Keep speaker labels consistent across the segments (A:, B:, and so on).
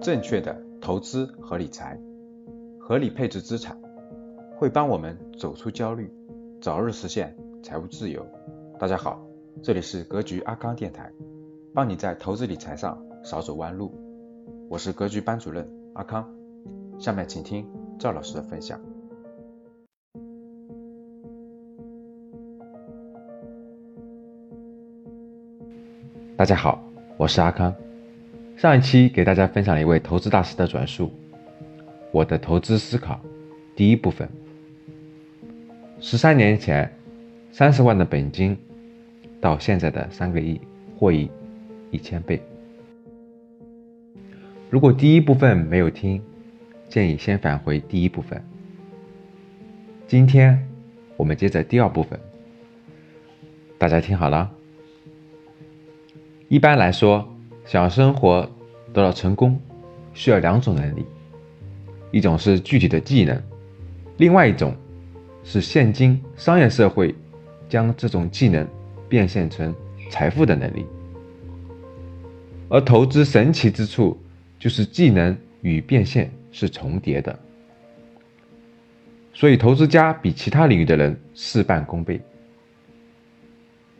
A: 正确的投资和理财，合理配置资产，会帮我们走出焦虑，早日实现财务自由。大家好，这里是格局阿康电台，帮你在投资理财上少走弯路。我是格局班主任阿康，下面请听赵老师的分享。大家好，我是阿康。上一期给大家分享了一位投资大师的转述，我的投资思考，第一部分。十三年前，三十万的本金，到现在的三个亿，获益一千倍。如果第一部分没有听，建议先返回第一部分。今天我们接着第二部分，大家听好了。一般来说。想要生活得到成功，需要两种能力，一种是具体的技能，另外一种是现今商业社会将这种技能变现成财富的能力。而投资神奇之处就是技能与变现是重叠的，所以投资家比其他领域的人事半功倍。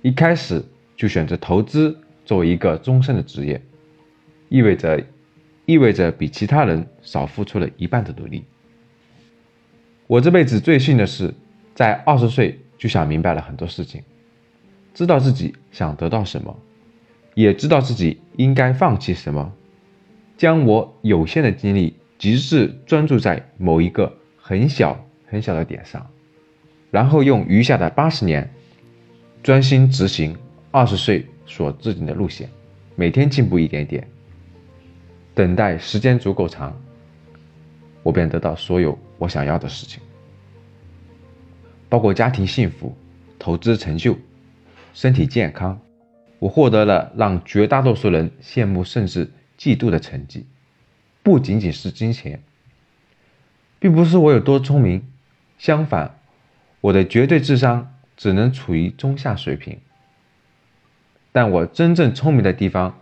A: 一开始就选择投资。作为一个终身的职业，意味着意味着比其他人少付出了一半的努力。我这辈子最幸的是，在二十岁就想明白了很多事情，知道自己想得到什么，也知道自己应该放弃什么，将我有限的精力极致专注在某一个很小很小的点上，然后用余下的八十年专心执行二十岁。所制定的路线，每天进步一点点，等待时间足够长，我便得到所有我想要的事情，包括家庭幸福、投资成就、身体健康。我获得了让绝大多数人羡慕甚至嫉妒的成绩，不仅仅是金钱，并不是我有多聪明，相反，我的绝对智商只能处于中下水平。但我真正聪明的地方，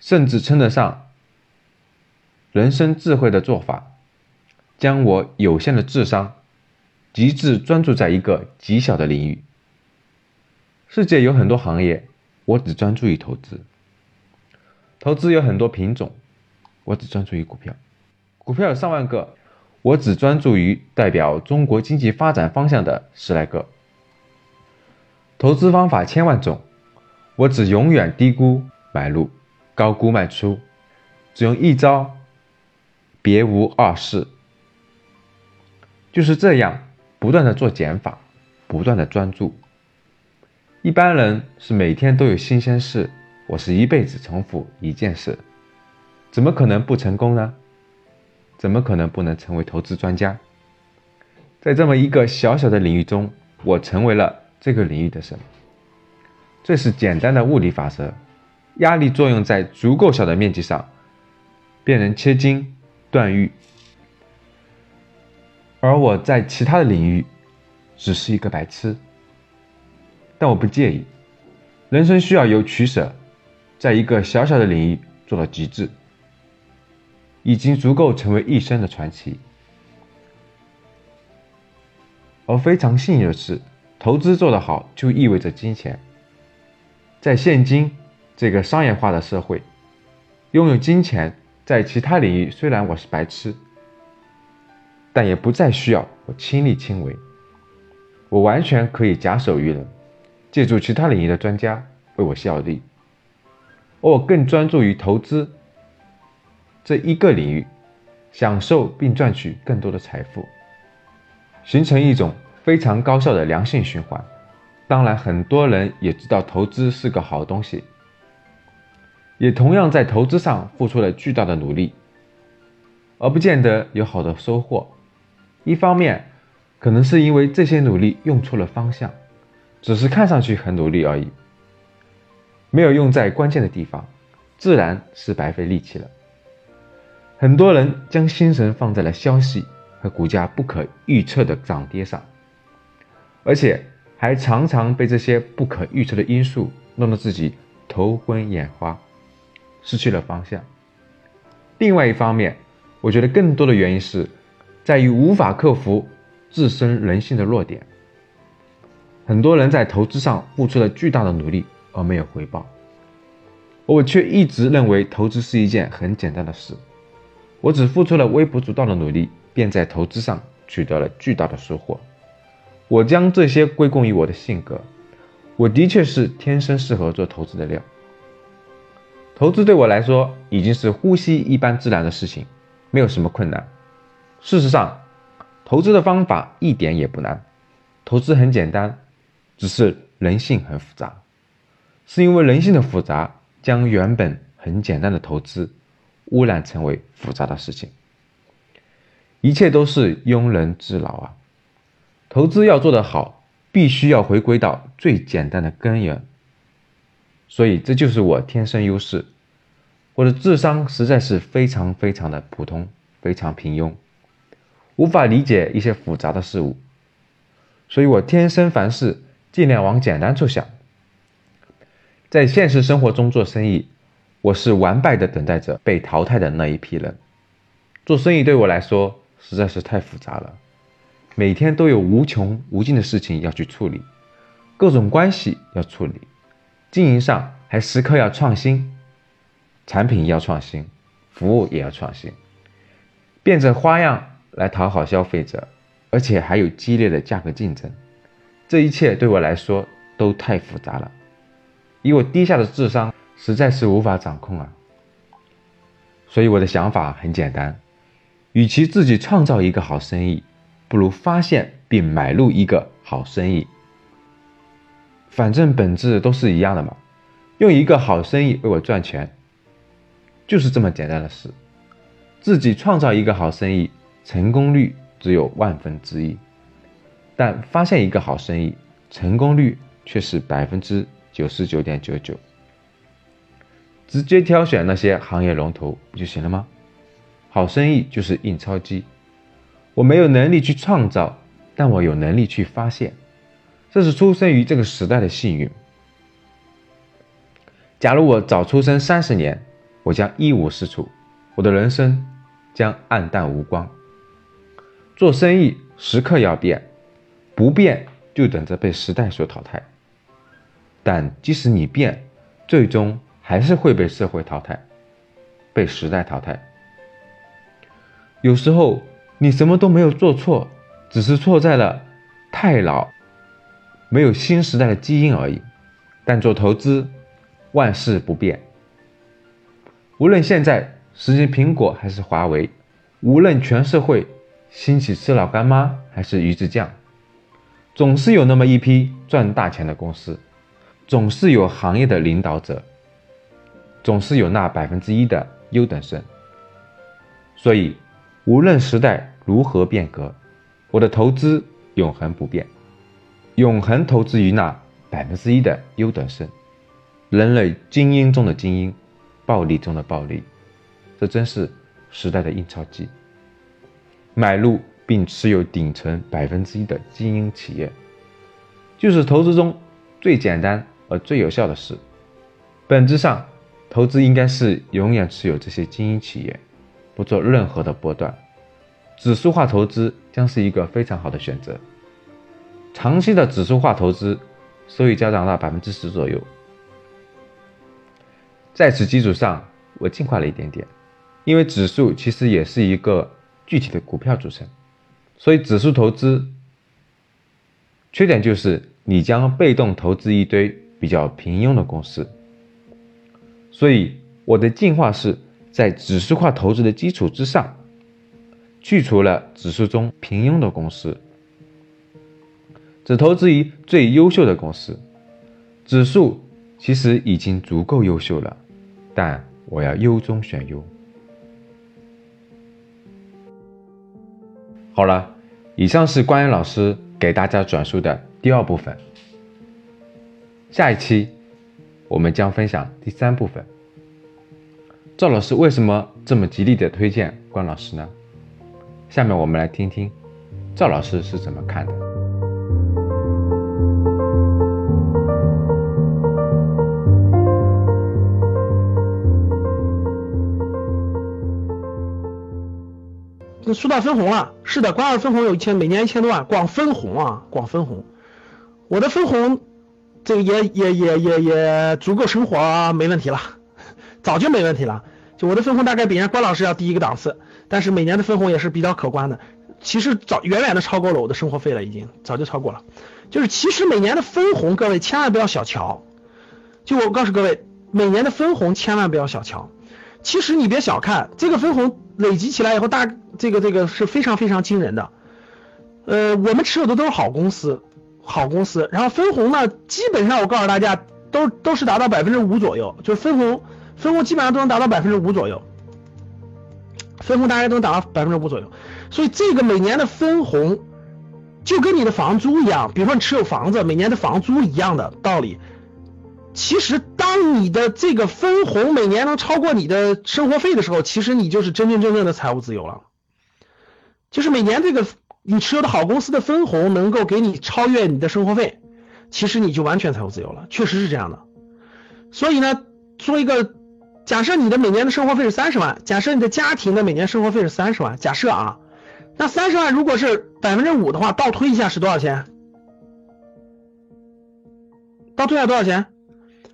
A: 甚至称得上人生智慧的做法，将我有限的智商极致专注在一个极小的领域。世界有很多行业，我只专注于投资；投资有很多品种，我只专注于股票；股票有上万个，我只专注于代表中国经济发展方向的十来个；投资方法千万种。我只永远低估买入，高估卖出，只用一招，别无二式。就是这样，不断的做减法，不断的专注。一般人是每天都有新鲜事，我是一辈子重复一件事，怎么可能不成功呢？怎么可能不能成为投资专家？在这么一个小小的领域中，我成为了这个领域的神。这是简单的物理法则，压力作用在足够小的面积上，便能切金断玉。而我在其他的领域，只是一个白痴。但我不介意，人生需要有取舍，在一个小小的领域做到极致，已经足够成为一生的传奇。而非常幸运的是，投资做得好，就意味着金钱。在现今这个商业化的社会，拥有金钱，在其他领域虽然我是白痴，但也不再需要我亲力亲为，我完全可以假手于人，借助其他领域的专家为我效力，而我更专注于投资这一个领域，享受并赚取更多的财富，形成一种非常高效的良性循环。当然，很多人也知道投资是个好东西，也同样在投资上付出了巨大的努力，而不见得有好的收获。一方面，可能是因为这些努力用错了方向，只是看上去很努力而已，没有用在关键的地方，自然是白费力气了。很多人将心神放在了消息和股价不可预测的涨跌上，而且。还常常被这些不可预测的因素弄得自己头昏眼花，失去了方向。另外一方面，我觉得更多的原因是在于无法克服自身人性的弱点。很多人在投资上付出了巨大的努力而没有回报，我却一直认为投资是一件很简单的事。我只付出了微不足道的努力，便在投资上取得了巨大的收获。我将这些归功于我的性格，我的确是天生适合做投资的料。投资对我来说已经是呼吸一般自然的事情，没有什么困难。事实上，投资的方法一点也不难，投资很简单，只是人性很复杂。是因为人性的复杂，将原本很简单的投资污染成为复杂的事情。一切都是庸人自扰啊！投资要做得好，必须要回归到最简单的根源。所以这就是我天生优势，我的智商实在是非常非常的普通，非常平庸，无法理解一些复杂的事物，所以我天生凡事尽量往简单处想。在现实生活中做生意，我是完败的等待着被淘汰的那一批人。做生意对我来说实在是太复杂了，每天都有无穷无尽的事情要去处理，各种关系要处理。经营上还时刻要创新，产品要创新，服务也要创新，变着花样来讨好消费者，而且还有激烈的价格竞争，这一切对我来说都太复杂了，以我低下的智商，实在是无法掌控啊。所以我的想法很简单，与其自己创造一个好生意，不如发现并买入一个好生意。反正本质都是一样的嘛，用一个好生意为我赚钱，就是这么简单的事。自己创造一个好生意，成功率只有万分之一，但发现一个好生意，成功率却是百分之九十九点九九。直接挑选那些行业龙头不就行了吗？好生意就是印钞机，我没有能力去创造，但我有能力去发现。这是出生于这个时代的幸运。假如我早出生三十年，我将一无是处，我的人生将黯淡无光。做生意时刻要变，不变就等着被时代所淘汰。但即使你变，最终还是会被社会淘汰，被时代淘汰。有时候你什么都没有做错，只是错在了太老。没有新时代的基因而已，但做投资，万事不变。无论现在实行苹果还是华为，无论全社会兴起吃老干妈还是鱼子酱，总是有那么一批赚大钱的公司，总是有行业的领导者，总是有那百分之一的优等生。所以，无论时代如何变革，我的投资永恒不变。永恒投资于那百分之一的优等生，人类精英中的精英，暴利中的暴利，这真是时代的印钞机。买入并持有顶层百分之一的精英企业，就是投资中最简单而最有效的事。本质上，投资应该是永远持有这些精英企业，不做任何的波段。指数化投资将是一个非常好的选择。长期的指数化投资，收益增长到百分之十左右。在此基础上，我进化了一点点，因为指数其实也是一个具体的股票组成，所以指数投资缺点就是你将被动投资一堆比较平庸的公司。所以我的进化是在指数化投资的基础之上，去除了指数中平庸的公司。只投资于最优秀的公司，指数其实已经足够优秀了，但我要优中选优。好了，以上是关于老师给大家转述的第二部分。下一期我们将分享第三部分。赵老师为什么这么极力的推荐关老师呢？下面我们来听听赵老师是怎么看的。
B: 说到分红了，是的，关二分红有一千，每年一千多万，光分红啊，光分红。我的分红，这个也也也也也足够生活，没问题了，早就没问题了。就我的分红大概比人家关老师要低一个档次，但是每年的分红也是比较可观的。其实早远远的超过了我的生活费了，已经早就超过了。就是其实每年的分红，各位千万不要小瞧。就我告诉各位，每年的分红千万不要小瞧。其实你别小看这个分红累积起来以后，大这个这个是非常非常惊人的。呃，我们持有的都是好公司，好公司。然后分红呢，基本上我告诉大家，都都是达到百分之五左右，就是分红分红基本上都能达到百分之五左右。分红大概都能达到百分之五左右，所以这个每年的分红就跟你的房租一样，比如说你持有房子，每年的房租一样的道理。其实，当你的这个分红每年能超过你的生活费的时候，其实你就是真真正正的财务自由了。就是每年这个你持有的好公司的分红能够给你超越你的生活费，其实你就完全财务自由了，确实是这样的。所以呢，做一个。假设你的每年的生活费是三十万，假设你的家庭的每年生活费是三十万，假设啊，那三十万如果是百分之五的话，倒推一下是多少钱？倒推下多少钱？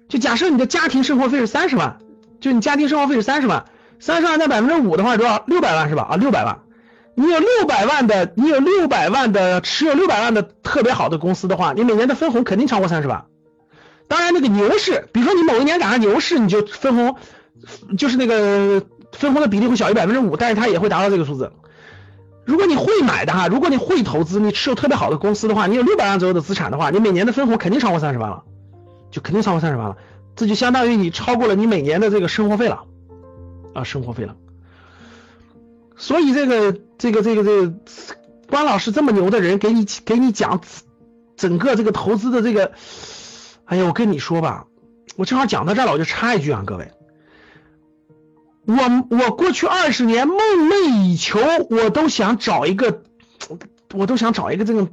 B: 就假设你的家庭生活费是三十万，就你家庭生活费是三十万，三十万在百分之五的话多少？六百万是吧？啊，六百万。你有六百万的，你有六百万的持有六百万的特别好的公司的话，你每年的分红肯定超过三十万。当然，那个牛市，比如说你某一年赶上牛市，你就分红。就是那个分红的比例会小于百分之五，但是它也会达到这个数字。如果你会买的哈，如果你会投资，你持有特别好的公司的话，你有六百万左右的资产的话，你每年的分红肯定超过三十万了，就肯定超过三十万了。这就相当于你超过了你每年的这个生活费了啊，生活费了。所以这个这个这个这个关老师这么牛的人给你给你讲整个这个投资的这个，哎呀，我跟你说吧，我正好讲到这儿了，我就插一句啊，各位。我我过去二十年梦寐以求，我都想找一个，我都想找一个这种，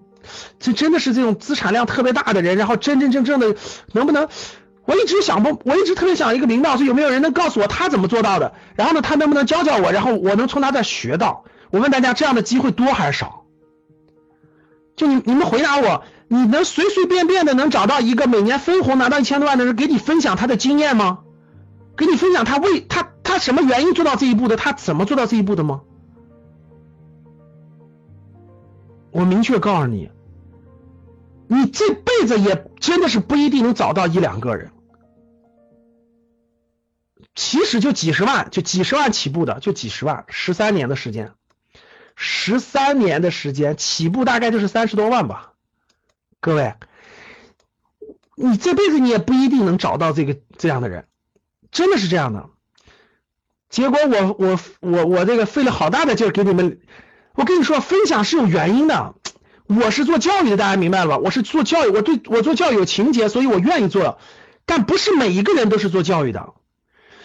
B: 这真的是这种资产量特别大的人，然后真真正正的能不能？我一直想不，我一直特别想一个领导，说有没有人能告诉我他怎么做到的？然后呢，他能不能教教我？然后我能从他这学到？我问大家，这样的机会多还是少？就你你们回答我，你能随随便便的能找到一个每年分红拿到一千多万的人给你分享他的经验吗？给你分享他为他。他什么原因做到这一步的？他怎么做到这一步的吗？我明确告诉你，你这辈子也真的是不一定能找到一两个人。其实就几十万，就几十万起步的，就几十万，十三年的时间，十三年的时间起步大概就是三十多万吧。各位，你这辈子你也不一定能找到这个这样的人，真的是这样的。结果我我我我这个费了好大的劲给你们，我跟你说分享是有原因的，我是做教育的，大家明白了吧？我是做教育，我对我做教育有情节，所以我愿意做，但不是每一个人都是做教育的，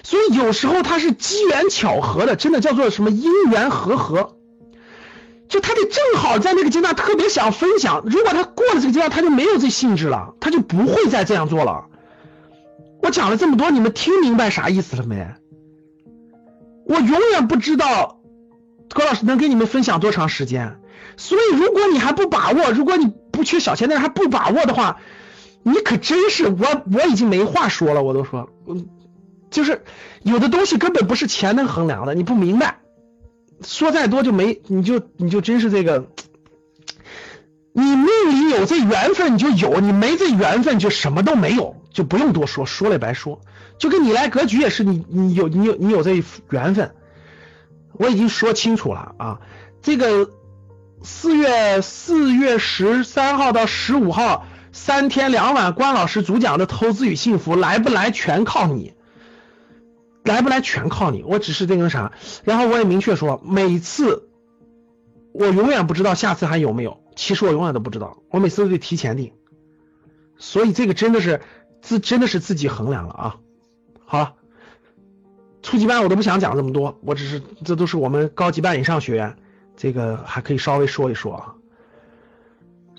B: 所以有时候它是机缘巧合的，真的叫做什么因缘和合，就他得正好在那个阶段特别想分享，如果他过了这个阶段，他就没有这兴致了，他就不会再这样做了。我讲了这么多，你们听明白啥意思了没？我永远不知道高老师能跟你们分享多长时间，所以如果你还不把握，如果你不缺小钱，但是还不把握的话，你可真是我我已经没话说了，我都说，嗯，就是有的东西根本不是钱能衡量的，你不明白，说再多就没，你就你就真是这个，你命里有这缘分你就有，你没这缘分就什么都没有，就不用多说，说了也白说。就跟你来格局也是，你你有你有你有这缘分，我已经说清楚了啊。这个四月四月十三号到十五号三天两晚，关老师主讲的投资与幸福来不来全靠你，来不来全靠你。我只是这个啥，然后我也明确说，每次我永远不知道下次还有没有，其实我永远都不知道，我每次都得提前订，所以这个真的是自真的是自己衡量了啊。好了，初级班我都不想讲这么多，我只是这都是我们高级班以上学员，这个还可以稍微说一说啊。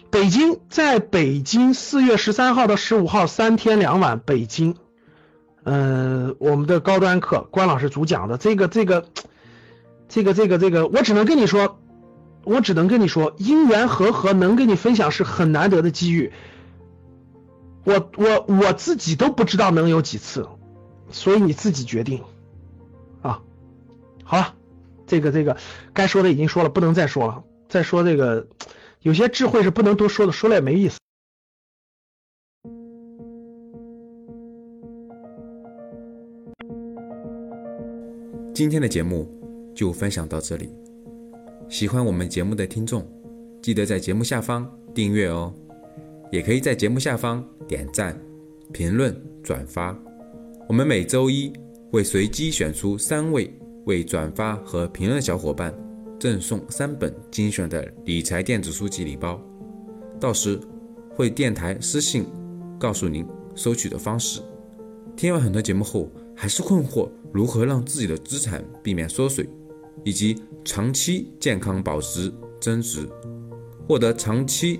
B: 北京，在北京四月十三号到十五号三天两晚，北京，嗯，我们的高端课关老师主讲的这个这个，这个这个这个，我只能跟你说，我只能跟你说，因缘和合能跟你分享是很难得的机遇。我我我自己都不知道能有几次，所以你自己决定啊。好了，这个这个该说的已经说了，不能再说了。再说这个，有些智慧是不能多说的，说了也没意思。
A: 今天的节目就分享到这里。喜欢我们节目的听众，记得在节目下方订阅哦，也可以在节目下方点赞、评论、转发。我们每周一会随机选出三位为转发和评论小伙伴，赠送三本精选的理财电子书籍礼包。到时会电台私信告诉您收取的方式。听完很多节目后，还是困惑如何让自己的资产避免缩水，以及长期健康保值增值，获得长期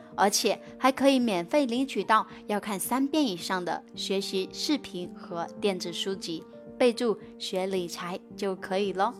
C: 而且还可以免费领取到要看三遍以上的学习视频和电子书籍，备注学理财就可以喽。